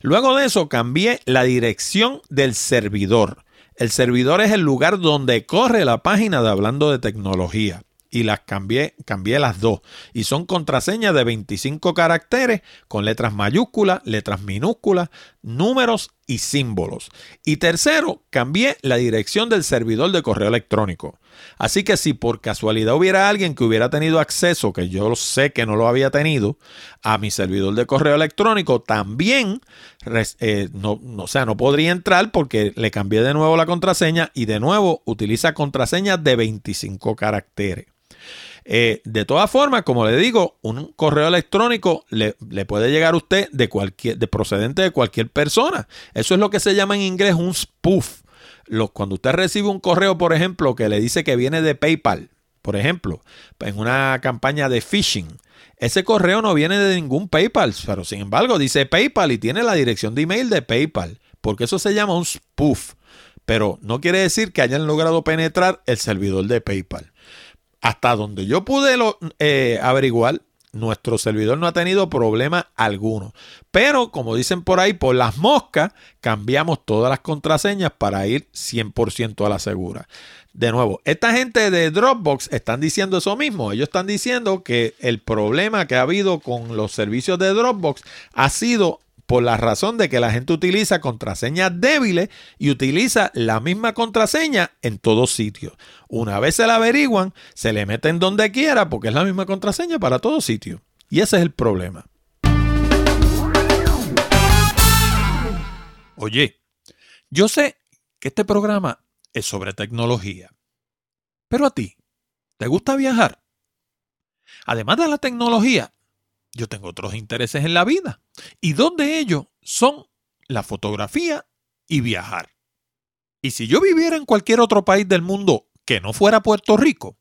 Luego de eso, cambié la dirección del servidor. El servidor es el lugar donde corre la página de Hablando de Tecnología y las cambié, cambié las dos. Y son contraseñas de 25 caracteres con letras mayúsculas, letras minúsculas, números y símbolos. Y tercero, cambié la dirección del servidor de correo electrónico. Así que si por casualidad hubiera alguien que hubiera tenido acceso, que yo sé que no lo había tenido, a mi servidor de correo electrónico, también, eh, no, o sea, no podría entrar porque le cambié de nuevo la contraseña y de nuevo utiliza contraseñas de 25 caracteres. Eh, de todas formas, como le digo, un correo electrónico le, puede llegar a usted de cualquier, de procedente de cualquier persona. Eso es lo que se llama en inglés un spoof. cuando usted recibe un correo, por ejemplo, que le dice que viene de PayPal, por ejemplo, en una campaña de phishing, ese correo no viene de ningún PayPal, pero sin embargo dice PayPal y tiene la dirección de email de PayPal, porque eso se llama un spoof. Pero no quiere decir que hayan logrado penetrar el servidor de PayPal hasta donde yo pude eh, averiguar, nuestro servidor no ha tenido problema alguno. Pero, como dicen por ahí, por las moscas, cambiamos todas las contraseñas para ir 100% a la segura. De nuevo, esta gente de Dropbox están diciendo eso mismo. Ellos están diciendo que el problema que ha habido con los servicios de Dropbox ha sido por la razón de que la gente utiliza contraseñas débiles y utiliza la misma contraseña en todos sitios. Una vez se la averiguan, se le meten donde quiera porque es la misma contraseña para todos sitios. Y ese es el problema. Oye, yo sé que este programa es sobre tecnología, pero a ti, ¿te gusta viajar? Además de la tecnología, yo tengo otros intereses en la vida. Y dos de ellos son la fotografía y viajar. Y si yo viviera en cualquier otro país del mundo que no fuera Puerto Rico,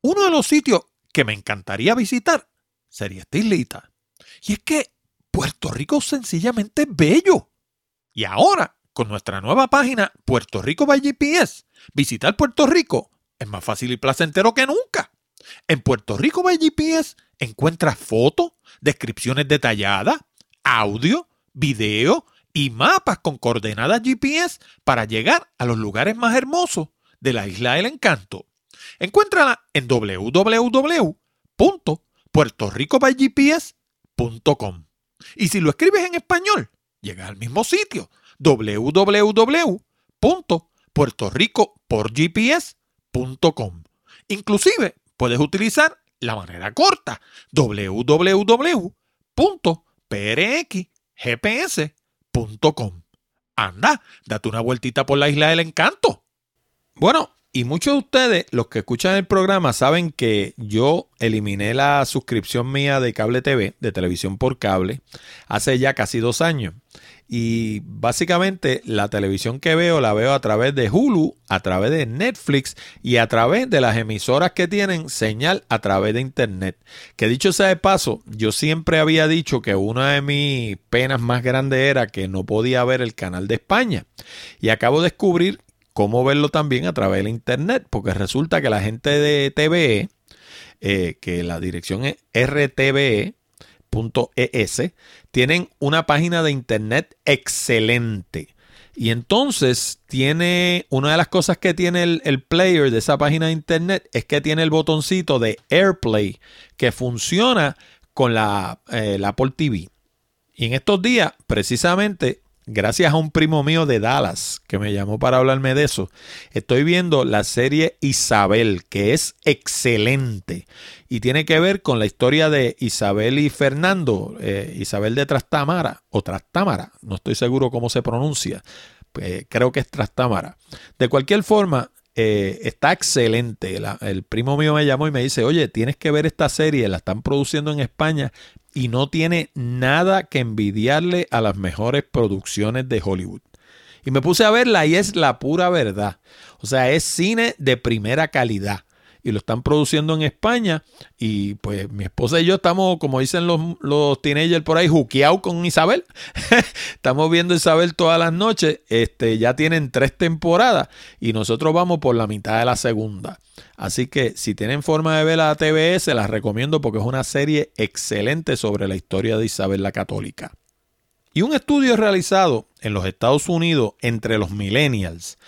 uno de los sitios que me encantaría visitar sería esta. Y es que Puerto Rico sencillamente es bello. Y ahora, con nuestra nueva página Puerto Rico by GPS, visitar Puerto Rico es más fácil y placentero que nunca. En Puerto Rico by GPS encuentras fotos, descripciones detalladas, audio, video y mapas con coordenadas GPS para llegar a los lugares más hermosos de la isla del encanto. Encuéntrala en www.puertoricobygps.com. Y si lo escribes en español, llegas al mismo sitio, www.puertorricoporgps.com Inclusive puedes utilizar la manera corta www.prxgps.com. Anda, date una vueltita por la isla del encanto. Bueno, y muchos de ustedes, los que escuchan el programa, saben que yo eliminé la suscripción mía de cable TV, de televisión por cable, hace ya casi dos años. Y básicamente la televisión que veo la veo a través de Hulu, a través de Netflix y a través de las emisoras que tienen señal a través de Internet. Que dicho sea de paso, yo siempre había dicho que una de mis penas más grandes era que no podía ver el canal de España. Y acabo de descubrir cómo verlo también a través de internet, porque resulta que la gente de TVE, eh, que la dirección es rtve.es, tienen una página de internet excelente. Y entonces tiene una de las cosas que tiene el, player de esa página de internet es que tiene el botoncito de AirPlay que funciona con la, eh, la Apple TV. Y en estos días, precisamente, gracias a un primo mío de Dallas que me llamó para hablarme de eso, estoy viendo la serie Isabel, que es excelente y tiene que ver con la historia de Isabel y Fernando, eh, Isabel de Trastámara o Trastámara, no estoy seguro cómo se pronuncia, pues, creo que es Trastámara. De cualquier forma, eh, está excelente. el primo mío me llamó y me dice, oye, tienes que ver esta serie, la están produciendo en España y no tiene nada que envidiarle a las mejores producciones de Hollywood. Y me puse a verla y es la pura verdad. O sea, es cine de primera calidad y lo están produciendo en España. Y pues mi esposa y yo estamos, como dicen los, los teenagers por ahí, juqueados con Isabel. estamos viendo Isabel todas las noches. Este, ya tienen tres temporadas y nosotros vamos por la mitad de la segunda. Así que si tienen forma de ver la TV, se las recomiendo porque es una serie excelente sobre la historia de Isabel la Católica. Y un estudio realizado en los Estados Unidos entre los millennials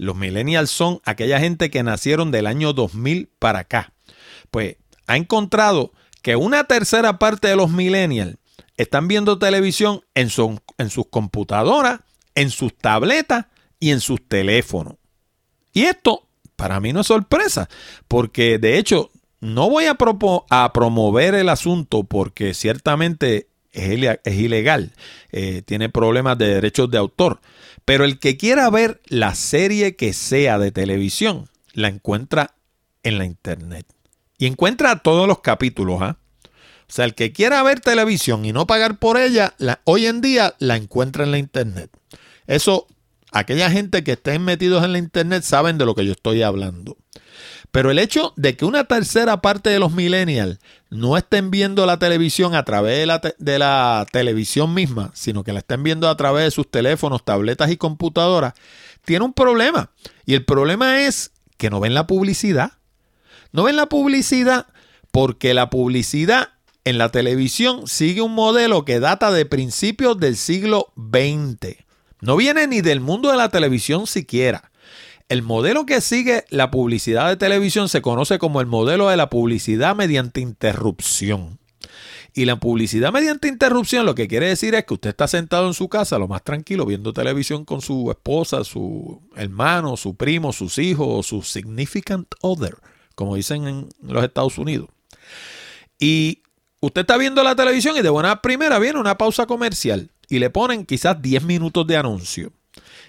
los millennials son aquella gente que nacieron del año 2000 para acá. Pues ha encontrado que una tercera parte de los millennials están viendo televisión en, en sus computadoras, en sus tabletas y en sus teléfonos. Y esto para mí no es sorpresa, porque de hecho no voy a, a promover el asunto porque ciertamente es, ilegal, eh, tiene problemas de derechos de autor. Pero el que quiera ver la serie que sea de televisión, la encuentra en la internet. Y encuentra todos los capítulos. ¿ah? O sea, el que quiera ver televisión y no pagar por ella, hoy en día la encuentra en la internet. Eso, aquella gente que estén metidos en la internet saben de lo que yo estoy hablando. Pero el hecho de que una tercera parte de los millennials no estén viendo la televisión a través de la, televisión misma, sino que la estén viendo a través de sus teléfonos, tabletas y computadoras, tiene un problema. Y el problema es que no ven la publicidad. No ven la publicidad porque la publicidad en la televisión sigue un modelo que data de principios del siglo XX. No viene ni del mundo de la televisión siquiera. El modelo que sigue la publicidad de televisión se conoce como el modelo de la publicidad mediante interrupción. Y la publicidad mediante interrupción lo que quiere decir es que usted está sentado en su casa lo más tranquilo viendo televisión con su esposa, su hermano, su primo, sus hijos o su significant other, como dicen en los Estados Unidos. Y usted está viendo la televisión y de buena primera viene una pausa comercial y le ponen quizás 10 minutos de anuncio.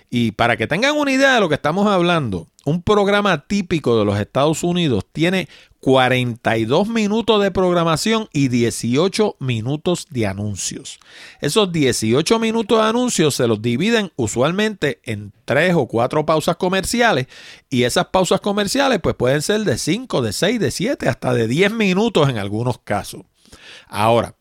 Y para que tengan una idea de lo que estamos hablando, un programa típico de los Estados Unidos tiene 42 minutos de programación y 18 minutos de anuncios. Esos 18 minutos de anuncios se los dividen usualmente en 3 o 4 pausas comerciales y esas pausas comerciales pues pueden ser de 5, de 6, de 7, hasta de 10 minutos en algunos casos. Ahora,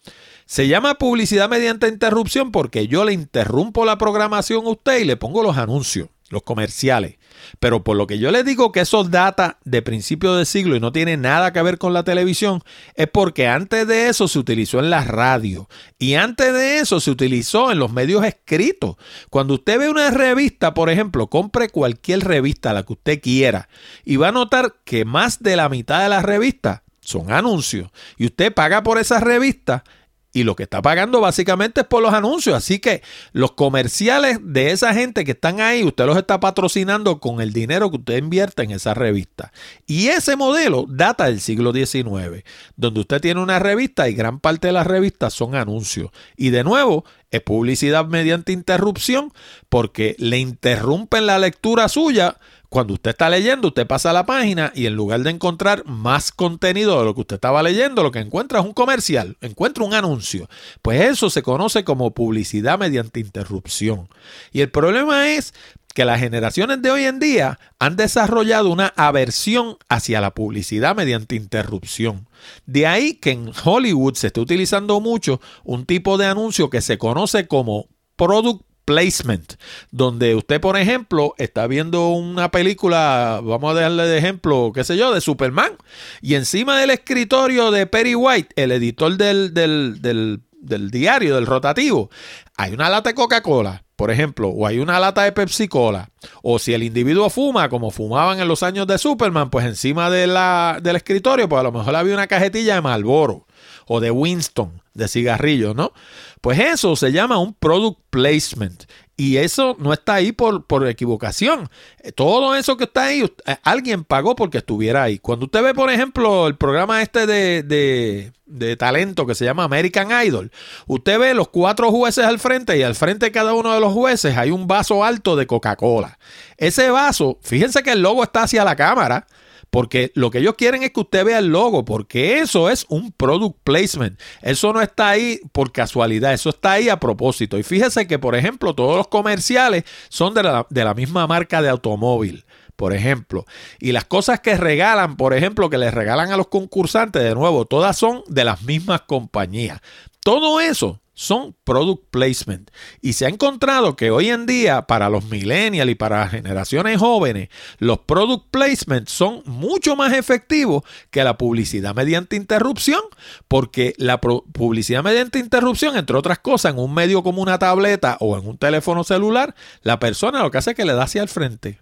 se llama publicidad mediante interrupción porque yo le interrumpo la programación a usted y le pongo los anuncios, los comerciales. Pero por lo que yo le digo que eso data de principio de siglo y no tiene nada que ver con la televisión, es porque antes de eso se utilizó en la radio y antes de eso se utilizó en los medios escritos. Cuando usted ve una revista, por ejemplo, compre cualquier revista, la que usted quiera, y va a notar que más de la mitad de las revistas son anuncios y usted paga por esa revista y lo que está pagando básicamente es por los anuncios. Así que los comerciales de esa gente que están ahí, usted los está patrocinando con el dinero que usted invierte en esa revista. Y ese modelo data del siglo XIX, donde usted tiene una revista y gran parte de las revistas son anuncios. Y de nuevo, es publicidad mediante interrupción porque le interrumpen la lectura suya cuando usted está leyendo, usted pasa a la página y en lugar de encontrar más contenido de lo que usted estaba leyendo, lo que encuentra es un comercial, encuentra un anuncio. Pues eso se conoce como publicidad mediante interrupción. Y el problema es que las generaciones de hoy en día han desarrollado una aversión hacia la publicidad mediante interrupción. De ahí que en Hollywood se está utilizando mucho un tipo de anuncio que se conoce como product placement, donde usted, por ejemplo, está viendo una película, vamos a darle de ejemplo, qué sé yo, de Superman, y encima del escritorio de Perry White, el editor del, del, del, del diario, del rotativo, hay una lata de Coca-Cola, por ejemplo, o hay una lata de Pepsi Cola, o si el individuo fuma, como fumaban en los años de Superman, pues encima de la, del escritorio, pues a lo mejor había una cajetilla de Marlboro o de Winston, de cigarrillos, ¿no? Pues eso se llama un product placement. Y eso no está ahí por, por equivocación. Todo eso que está ahí, eh, alguien pagó porque estuviera ahí. Cuando usted ve, por ejemplo, el programa este de, de, de, talento que se llama American Idol, usted ve los cuatro jueces al frente y al frente de cada uno de los jueces hay un vaso alto de Coca-Cola. Ese vaso, fíjense que el logo está hacia la cámara. Porque lo que ellos quieren es que usted vea el logo, porque eso es un product placement. Eso no está ahí por casualidad, eso está ahí a propósito. Y fíjese que, por ejemplo, todos los comerciales son de la, de la misma marca de automóvil por ejemplo. Y las cosas que regalan, por ejemplo, que les regalan a los concursantes, de nuevo, todas son de las mismas compañías. Todo eso son product placement. Y se ha encontrado que hoy en día, para los millennials y para generaciones jóvenes, los product placement son mucho más efectivos que la publicidad mediante interrupción, porque la publicidad mediante interrupción, entre otras cosas, en un medio como una tableta o en un teléfono celular, la persona lo que hace es que le da hacia el frente.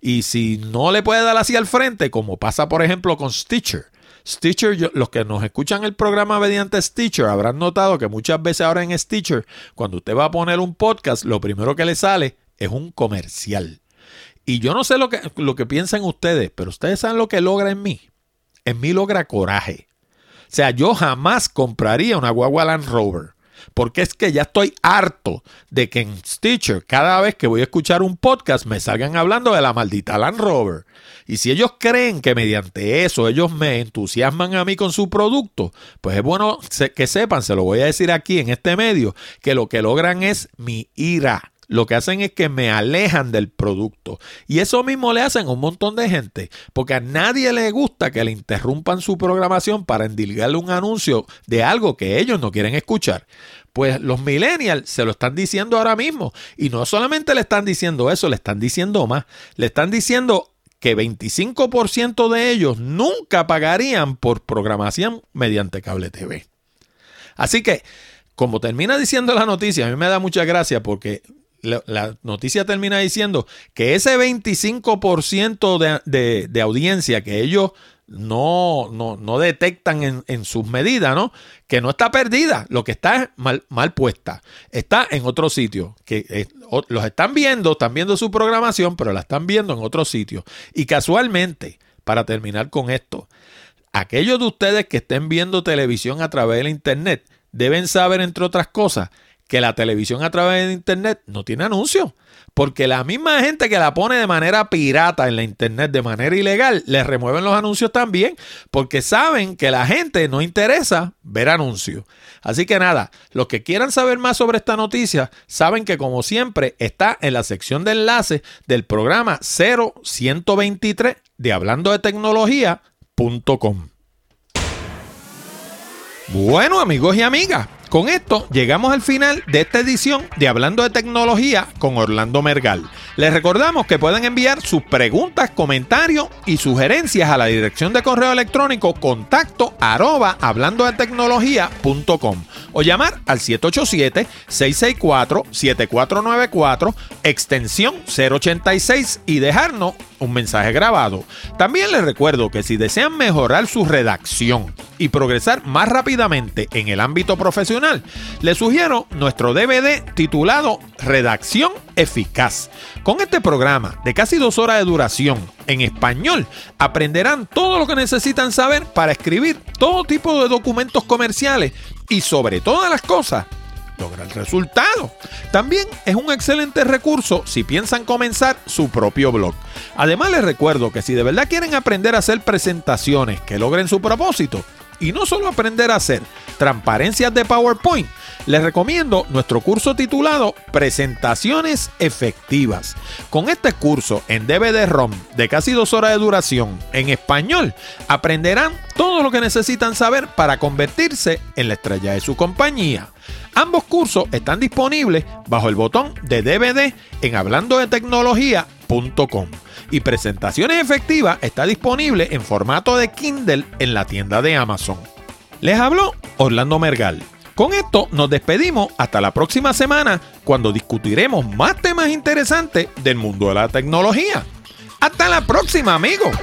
Y si no le puede dar hacia el frente, como pasa por ejemplo con Stitcher, Stitcher, los que nos escuchan el programa mediante Stitcher habrán notado que muchas veces ahora en Stitcher, cuando usted va a poner un podcast, lo primero que le sale es un comercial. Y yo no sé lo que, lo que piensan ustedes, pero ustedes saben lo que logra en mí. En mí logra coraje. O sea, yo jamás compraría una guagua Land Rover. Porque es que ya estoy harto de que en Stitcher, cada vez que voy a escuchar un podcast, me salgan hablando de la maldita Land Rover. Y si ellos creen que mediante eso ellos me entusiasman a mí con su producto, pues es bueno que sepan, se lo voy a decir aquí en este medio, que lo que logran es mi ira lo que hacen es que me alejan del producto. Y eso mismo le hacen a un montón de gente, porque a nadie le gusta que le interrumpan su programación para endilgarle un anuncio de algo que ellos no quieren escuchar. Pues los millennials se lo están diciendo ahora mismo. Y no solamente le están diciendo eso, le están diciendo más. Le están diciendo que 25% de ellos nunca pagarían por programación mediante cable TV. Así que, como termina diciendo la noticia, a mí me da mucha gracia porque la, noticia termina diciendo que ese 25% de, de, de, audiencia que ellos no, no, detectan en, en, sus medidas, ¿no? Que no está perdida, lo que está es mal, mal puesta. Está en otro sitio, que los están viendo, están viendo su programación, pero la están viendo en otro sitio. Y casualmente, para terminar con esto, aquellos de ustedes que estén viendo televisión a través del Internet deben saber, entre otras cosas, que la televisión a través de internet no tiene anuncios. Porque la misma gente que la pone de manera pirata en la internet, de manera ilegal, le remueven los anuncios también, porque saben que la gente no interesa ver anuncios. Así que nada, los que quieran saber más sobre esta noticia, saben que como siempre está en la sección de enlaces del programa 0123 de hablando de tecnología.com. Bueno amigos y amigas, con esto llegamos al final de esta edición de Hablando de Tecnología con Orlando Mergal. Les recordamos que pueden enviar sus preguntas, comentarios y sugerencias a la dirección de correo electrónico contacto arroba hablando de tecnología.com o llamar al 787-664-7494, extensión 086 y dejarnos un mensaje grabado. También les recuerdo que si desean mejorar su redacción y progresar más rápidamente en el ámbito profesional, profesional, les sugiero nuestro DVD titulado Redacción Eficaz. Con este programa de casi dos horas de duración en español, aprenderán todo lo que necesitan saber para escribir todo tipo de documentos comerciales y sobre todas las cosas logra el resultado. También es un excelente recurso si piensan comenzar su propio blog. Además les recuerdo que si de verdad quieren aprender a hacer presentaciones que logren su propósito, y no solo aprender a hacer transparencias de PowerPoint, les recomiendo nuestro curso titulado Presentaciones Efectivas. Con este curso en DVD-ROM de casi dos horas de duración en español, aprenderán todo lo que necesitan saber para convertirse en la estrella de su compañía. Ambos cursos están disponibles bajo el botón de DVD en hablando de tecnología.com y Presentaciones Efectivas está disponible en formato de Kindle en la tienda de Amazon. Les habló Orlando Mergal. Con esto nos despedimos hasta la próxima semana cuando discutiremos más temas interesantes del mundo de la tecnología. Hasta la próxima amigos.